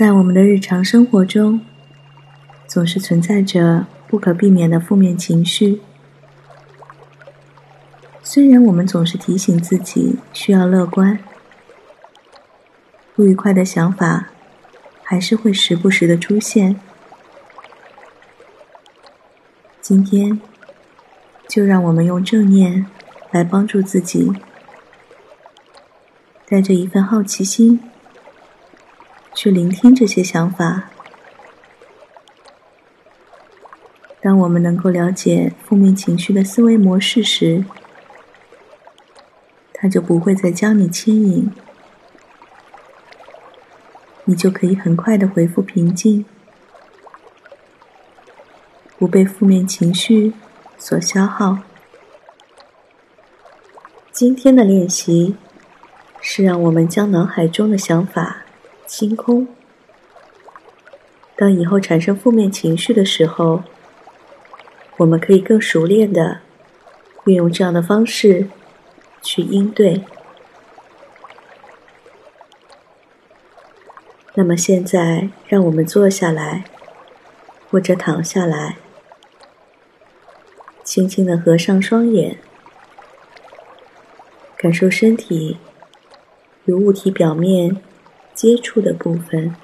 在我们的日常生活中，总是存在着不可避免的负面情绪。虽然我们总是提醒自己需要乐观，不愉快的想法还是会时不时的出现。今天，就让我们用正念来帮助自己，带着一份好奇心。去聆听这些想法。当我们能够了解负面情绪的思维模式时，它就不会再将你牵引，你就可以很快的恢复平静，不被负面情绪所消耗。今天的练习是让我们将脑海中的想法。清空。当以后产生负面情绪的时候，我们可以更熟练的运用这样的方式去应对。那么现在，让我们坐下来，或者躺下来，轻轻的合上双眼，感受身体与物体表面。接触的部分，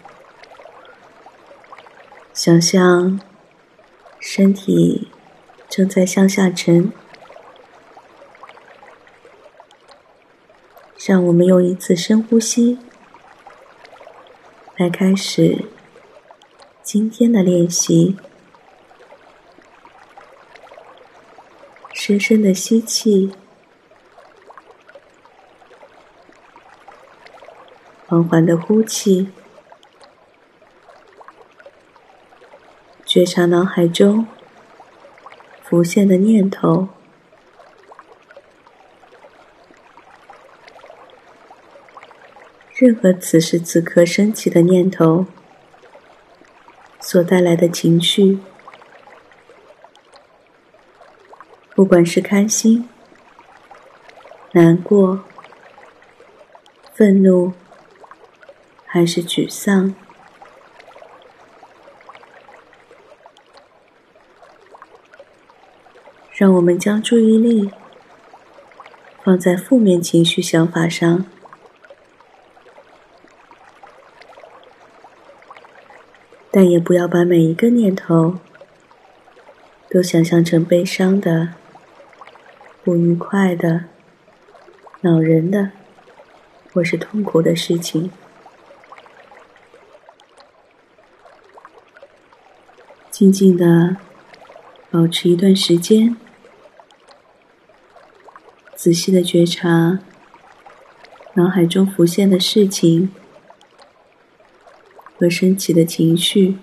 想象身体正在向下沉，让我们用一次深呼吸来开始今天的练习。深深的吸气。缓缓的呼气，觉察脑海中浮现的念头，任何此时此刻升起的念头所带来的情绪，不管是开心、难过、愤怒。还是沮丧，让我们将注意力放在负面情绪想法上，但也不要把每一个念头都想象成悲伤的、不愉快的、恼人的或是痛苦的事情。静静的保持一段时间，仔细的觉察脑海中浮现的事情和升起的情绪，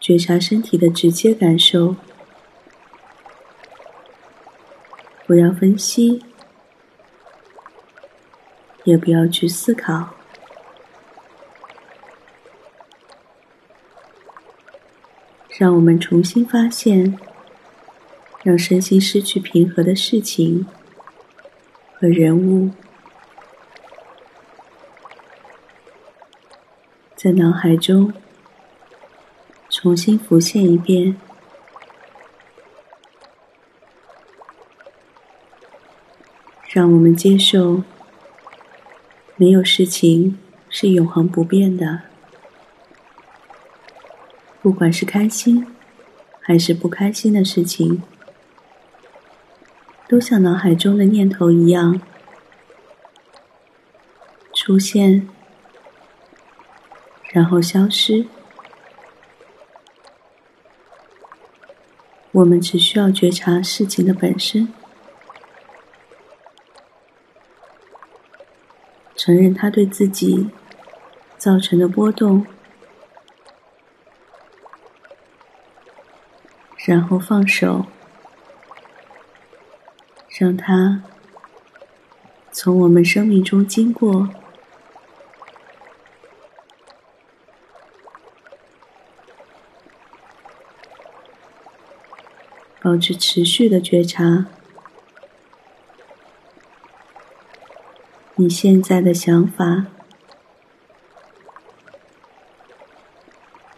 觉察身体的直接感受，不要分析，也不要去思考。让我们重新发现，让身心失去平和的事情和人物，在脑海中重新浮现一遍。让我们接受，没有事情是永恒不变的。不管是开心还是不开心的事情，都像脑海中的念头一样出现，然后消失。我们只需要觉察事情的本身，承认它对自己造成的波动。然后放手，让它从我们生命中经过，保持持续的觉察，你现在的想法，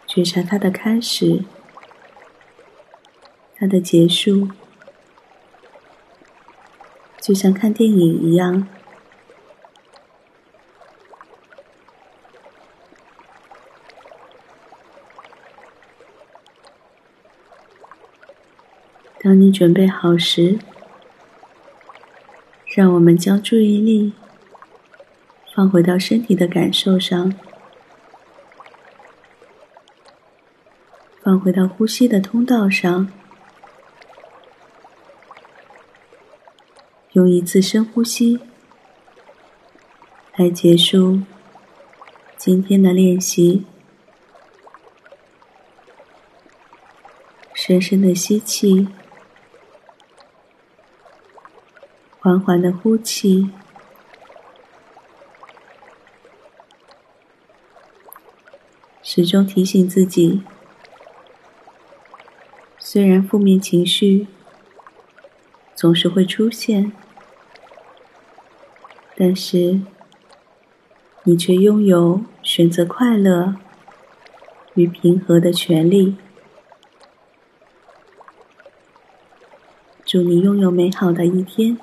觉察它的开始，它的结束，就像看电影一样。当你准备好时，让我们将注意力。放回到身体的感受上，放回到呼吸的通道上，用一次深呼吸来结束今天的练习。深深的吸气，缓缓的呼气。始终提醒自己，虽然负面情绪总是会出现，但是你却拥有选择快乐与平和的权利。祝你拥有美好的一天！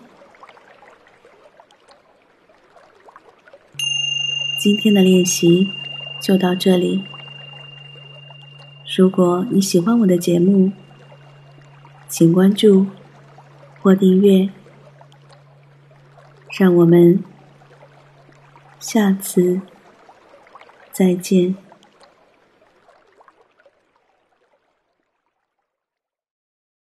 今天的练习就到这里。如果你喜欢我的节目，请关注或订阅。让我们下次再见。